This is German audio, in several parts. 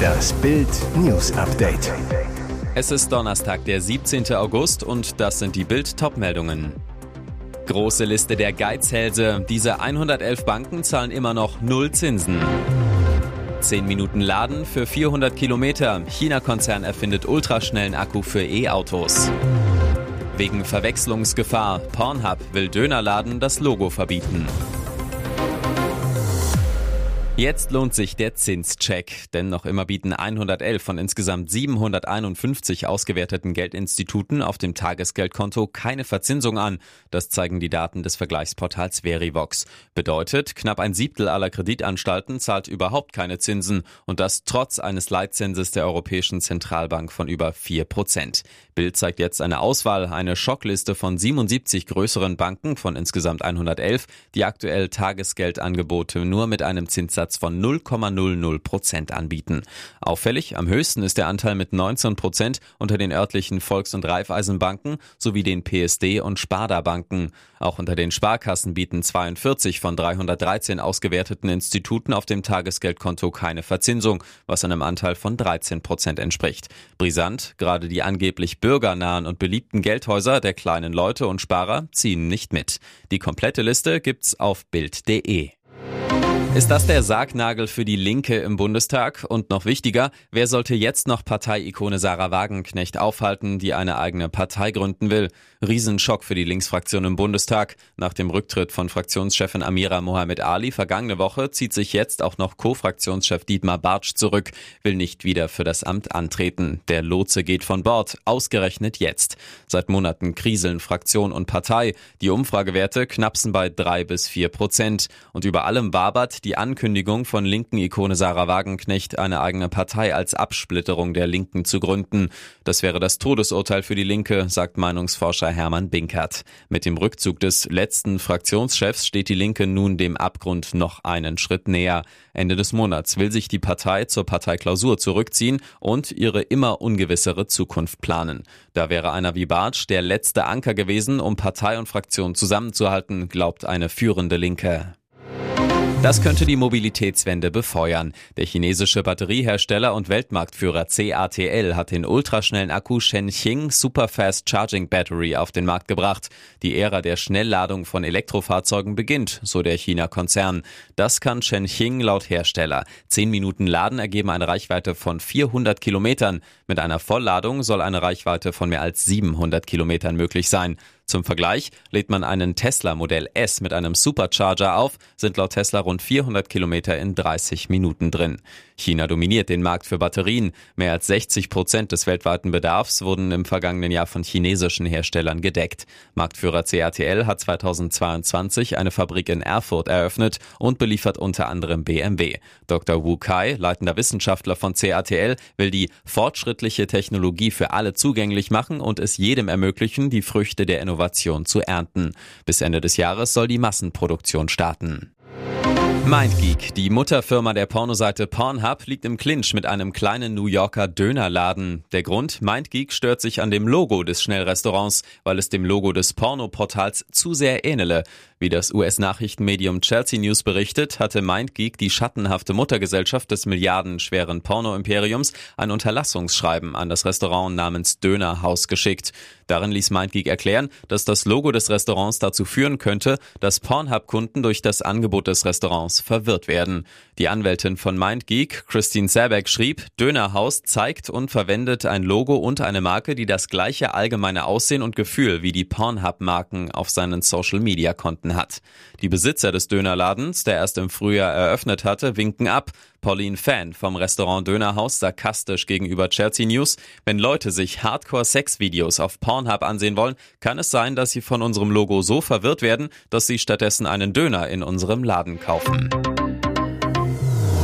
Das Bild News Update. Es ist Donnerstag, der 17. August und das sind die Bild Topmeldungen. Große Liste der Geizhälse. Diese 111 Banken zahlen immer noch null Zinsen. 10 Minuten Laden für 400 Kilometer. China-Konzern erfindet ultraschnellen Akku für E-Autos. Wegen Verwechslungsgefahr. Pornhub will Dönerladen das Logo verbieten. Jetzt lohnt sich der Zinscheck, denn noch immer bieten 111 von insgesamt 751 ausgewerteten Geldinstituten auf dem Tagesgeldkonto keine Verzinsung an. Das zeigen die Daten des Vergleichsportals Verivox. Bedeutet, knapp ein Siebtel aller Kreditanstalten zahlt überhaupt keine Zinsen und das trotz eines Leitzinses der Europäischen Zentralbank von über 4 Prozent. Bild zeigt jetzt eine Auswahl, eine Schockliste von 77 größeren Banken von insgesamt 111, die aktuell Tagesgeldangebote nur mit einem Zinssatz Zinssatz von 0,00 Prozent anbieten. Auffällig, am höchsten ist der Anteil mit 19 Prozent unter den örtlichen Volks- und Raiffeisenbanken sowie den PSD- und Sparda-Banken. Auch unter den Sparkassen bieten 42 von 313 ausgewerteten Instituten auf dem Tagesgeldkonto keine Verzinsung, was einem Anteil von 13 Prozent entspricht. Brisant, gerade die angeblich bürgernahen und beliebten Geldhäuser der kleinen Leute und Sparer ziehen nicht mit. Die komplette Liste gibt's auf Bild.de. Ist das der Sargnagel für die Linke im Bundestag? Und noch wichtiger, wer sollte jetzt noch Parteiikone Sarah Wagenknecht aufhalten, die eine eigene Partei gründen will? Riesenschock für die Linksfraktion im Bundestag. Nach dem Rücktritt von Fraktionschefin Amira Mohamed Ali vergangene Woche zieht sich jetzt auch noch Co-Fraktionschef Dietmar Bartsch zurück, will nicht wieder für das Amt antreten. Der Lotse geht von Bord, ausgerechnet jetzt. Seit Monaten kriseln Fraktion und Partei. Die Umfragewerte knapsen bei drei bis vier Prozent. Und über allem wabert die Ankündigung von linken Ikone Sarah Wagenknecht, eine eigene Partei als Absplitterung der Linken zu gründen. Das wäre das Todesurteil für die Linke, sagt Meinungsforscher Hermann Binkert. Mit dem Rückzug des letzten Fraktionschefs steht die Linke nun dem Abgrund noch einen Schritt näher. Ende des Monats will sich die Partei zur Parteiklausur zurückziehen und ihre immer ungewissere Zukunft planen. Da wäre einer wie Bartsch der letzte Anker gewesen, um Partei und Fraktion zusammenzuhalten, glaubt eine führende Linke. Das könnte die Mobilitätswende befeuern. Der chinesische Batteriehersteller und Weltmarktführer CATL hat den ultraschnellen Akku Shenxing Superfast Charging Battery auf den Markt gebracht. Die Ära der Schnellladung von Elektrofahrzeugen beginnt, so der China-Konzern. Das kann Shenxing laut Hersteller. Zehn Minuten Laden ergeben eine Reichweite von 400 Kilometern. Mit einer Vollladung soll eine Reichweite von mehr als 700 Kilometern möglich sein. Zum Vergleich lädt man einen Tesla Modell S mit einem Supercharger auf, sind laut Tesla rund 400 Kilometer in 30 Minuten drin. China dominiert den Markt für Batterien. Mehr als 60 Prozent des weltweiten Bedarfs wurden im vergangenen Jahr von chinesischen Herstellern gedeckt. Marktführer CATL hat 2022 eine Fabrik in Erfurt eröffnet und beliefert unter anderem BMW. Dr. Wu Kai, leitender Wissenschaftler von CATL, will die fortschrittliche Technologie für alle zugänglich machen und es jedem ermöglichen, die Früchte der Innovation zu ernten. Bis Ende des Jahres soll die Massenproduktion starten. MindGeek, die Mutterfirma der Pornoseite Pornhub, liegt im Clinch mit einem kleinen New Yorker Dönerladen. Der Grund, MindGeek stört sich an dem Logo des Schnellrestaurants, weil es dem Logo des Pornoportals zu sehr ähnele. Wie das US-Nachrichtenmedium Chelsea News berichtet, hatte MindGeek die schattenhafte Muttergesellschaft des milliardenschweren Porno-Imperiums ein Unterlassungsschreiben an das Restaurant namens Dönerhaus geschickt. Darin ließ MindGeek erklären, dass das Logo des Restaurants dazu führen könnte, dass Pornhub-Kunden durch das Angebot des Restaurants verwirrt werden. Die Anwältin von MindGeek, Christine Sabeck, schrieb, Dönerhaus zeigt und verwendet ein Logo und eine Marke, die das gleiche allgemeine Aussehen und Gefühl wie die Pornhub-Marken auf seinen Social-Media-Konten angeboten hat. Die Besitzer des Dönerladens, der erst im Frühjahr eröffnet hatte, winken ab. Pauline Fan vom Restaurant Dönerhaus sarkastisch gegenüber Chelsea News. Wenn Leute sich Hardcore-Sex-Videos auf Pornhub ansehen wollen, kann es sein, dass sie von unserem Logo so verwirrt werden, dass sie stattdessen einen Döner in unserem Laden kaufen.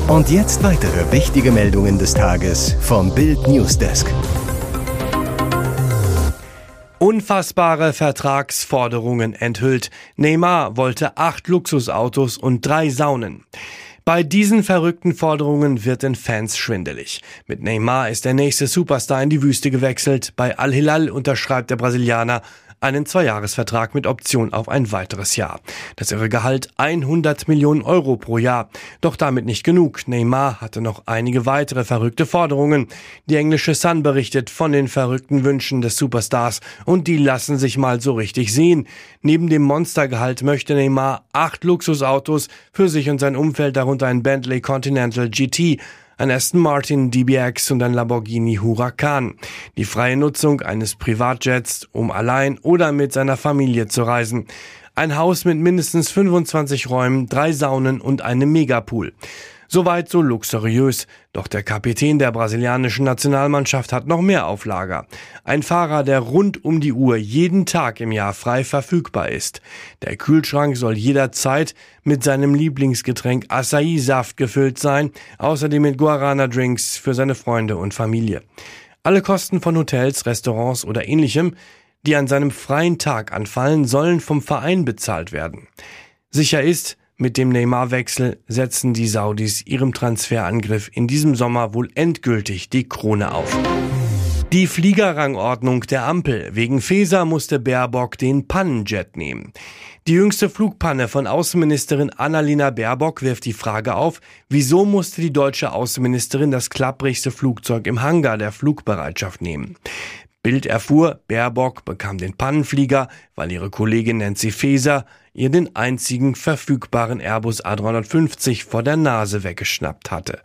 Und jetzt weitere wichtige Meldungen des Tages vom Bild Newsdesk. Unfassbare Vertragsforderungen enthüllt. Neymar wollte acht Luxusautos und drei Saunen. Bei diesen verrückten Forderungen wird den Fans schwindelig. Mit Neymar ist der nächste Superstar in die Wüste gewechselt. Bei Al-Hilal unterschreibt der Brasilianer einen Zweijahresvertrag mit Option auf ein weiteres Jahr. Das irre Gehalt 100 Millionen Euro pro Jahr. Doch damit nicht genug. Neymar hatte noch einige weitere verrückte Forderungen. Die englische Sun berichtet von den verrückten Wünschen des Superstars und die lassen sich mal so richtig sehen. Neben dem Monstergehalt möchte Neymar acht Luxusautos für sich und sein Umfeld, darunter ein Bentley Continental GT, ein Aston Martin DBX und ein Lamborghini Huracan. Die freie Nutzung eines Privatjets, um allein oder mit seiner Familie zu reisen. Ein Haus mit mindestens 25 Räumen, drei Saunen und einem Megapool. Soweit so luxuriös. Doch der Kapitän der brasilianischen Nationalmannschaft hat noch mehr auf Lager. Ein Fahrer, der rund um die Uhr jeden Tag im Jahr frei verfügbar ist. Der Kühlschrank soll jederzeit mit seinem Lieblingsgetränk Acai-Saft gefüllt sein, außerdem mit Guarana-Drinks für seine Freunde und Familie. Alle Kosten von Hotels, Restaurants oder ähnlichem, die an seinem freien Tag anfallen, sollen vom Verein bezahlt werden. Sicher ist, mit dem Neymar-Wechsel setzen die Saudis ihrem Transferangriff in diesem Sommer wohl endgültig die Krone auf. Die Fliegerrangordnung der Ampel. Wegen Feser musste Baerbock den Pannenjet nehmen. Die jüngste Flugpanne von Außenministerin Annalena Baerbock wirft die Frage auf, wieso musste die deutsche Außenministerin das klapprigste Flugzeug im Hangar der Flugbereitschaft nehmen. Bild erfuhr, Baerbock bekam den Pannenflieger, weil ihre Kollegin Nancy Faeser ihr den einzigen verfügbaren Airbus A350 vor der Nase weggeschnappt hatte.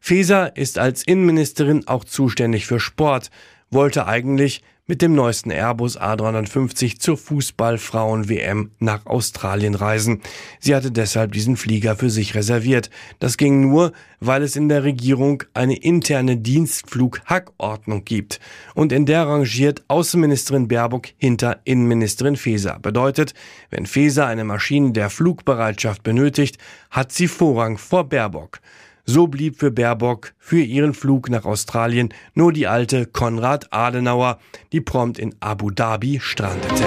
Faeser ist als Innenministerin auch zuständig für Sport, wollte eigentlich mit dem neuesten Airbus A350 zur Fußballfrauen-WM nach Australien reisen. Sie hatte deshalb diesen Flieger für sich reserviert. Das ging nur, weil es in der Regierung eine interne Dienstflug-Hackordnung gibt. Und in der rangiert Außenministerin Baerbock hinter Innenministerin Faeser. Bedeutet, wenn Faeser eine Maschine der Flugbereitschaft benötigt, hat sie Vorrang vor Baerbock. So blieb für Baerbock für ihren Flug nach Australien nur die alte Konrad Adenauer, die prompt in Abu Dhabi strandete.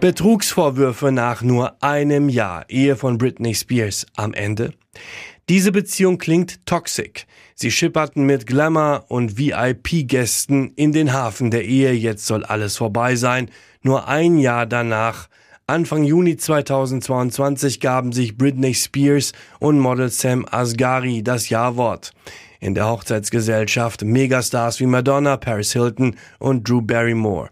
Betrugsvorwürfe nach nur einem Jahr Ehe von Britney Spears am Ende. Diese Beziehung klingt toxic. Sie schipperten mit Glamour und VIP-Gästen in den Hafen der Ehe. Jetzt soll alles vorbei sein. Nur ein Jahr danach Anfang Juni 2022 gaben sich Britney Spears und Model Sam Asghari das Ja-Wort. In der Hochzeitsgesellschaft Megastars wie Madonna, Paris Hilton und Drew Barrymore.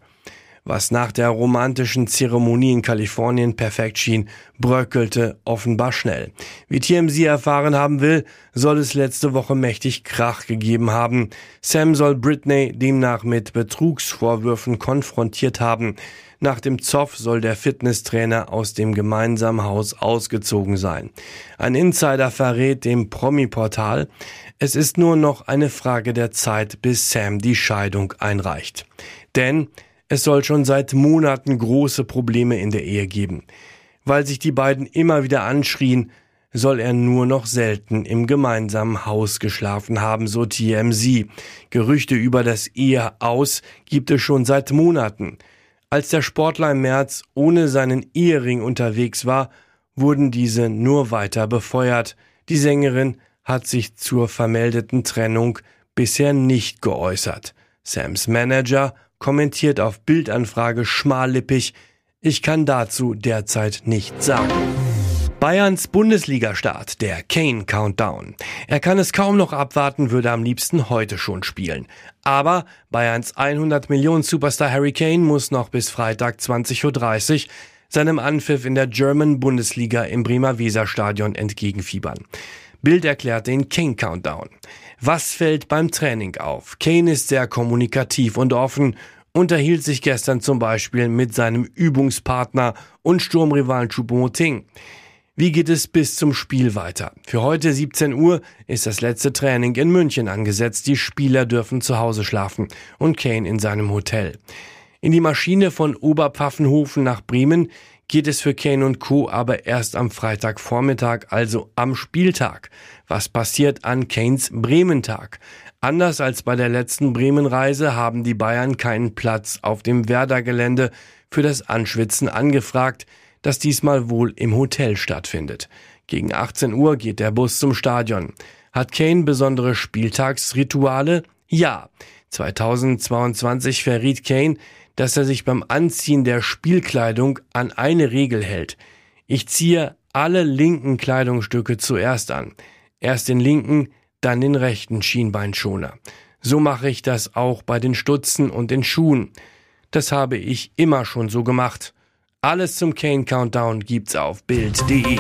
Was nach der romantischen Zeremonie in Kalifornien perfekt schien, bröckelte offenbar schnell. Wie TMZ erfahren haben will, soll es letzte Woche mächtig Krach gegeben haben. Sam soll Britney demnach mit Betrugsvorwürfen konfrontiert haben. Nach dem Zoff soll der Fitnesstrainer aus dem gemeinsamen Haus ausgezogen sein. Ein Insider verrät dem Promi-Portal, es ist nur noch eine Frage der Zeit, bis Sam die Scheidung einreicht. Denn es soll schon seit Monaten große Probleme in der Ehe geben. Weil sich die beiden immer wieder anschrien, soll er nur noch selten im gemeinsamen Haus geschlafen haben, so TMZ. Gerüchte über das Ehe aus gibt es schon seit Monaten. Als der Sportler im März ohne seinen Ehering unterwegs war, wurden diese nur weiter befeuert. Die Sängerin hat sich zur vermeldeten Trennung bisher nicht geäußert. Sams Manager kommentiert auf Bildanfrage schmallippig, ich kann dazu derzeit nichts sagen. Bayerns Bundesligastart, der Kane Countdown. Er kann es kaum noch abwarten, würde am liebsten heute schon spielen. Aber Bayerns 100 Millionen Superstar Harry Kane muss noch bis Freitag 20.30 Uhr seinem Anpfiff in der German Bundesliga im Bremer Weserstadion entgegenfiebern. Bild erklärt den Kane Countdown. Was fällt beim Training auf? Kane ist sehr kommunikativ und offen, unterhielt sich gestern zum Beispiel mit seinem Übungspartner und Sturmrivalen Choupo-Moting. Wie geht es bis zum Spiel weiter? Für heute 17 Uhr ist das letzte Training in München angesetzt. Die Spieler dürfen zu Hause schlafen und Kane in seinem Hotel. In die Maschine von Oberpfaffenhofen nach Bremen geht es für Kane und Co. aber erst am Freitagvormittag, also am Spieltag. Was passiert an Kanes Brementag? Anders als bei der letzten Bremenreise haben die Bayern keinen Platz auf dem Werder-Gelände für das Anschwitzen angefragt, das diesmal wohl im Hotel stattfindet. Gegen 18 Uhr geht der Bus zum Stadion. Hat Kane besondere Spieltagsrituale? Ja. 2022 verriet Kane, dass er sich beim Anziehen der Spielkleidung an eine Regel hält. Ich ziehe alle linken Kleidungsstücke zuerst an. Erst den linken, dann den rechten Schienbeinschoner. So mache ich das auch bei den Stutzen und den Schuhen. Das habe ich immer schon so gemacht. Alles zum Kane Countdown gibt's auf Bild.de.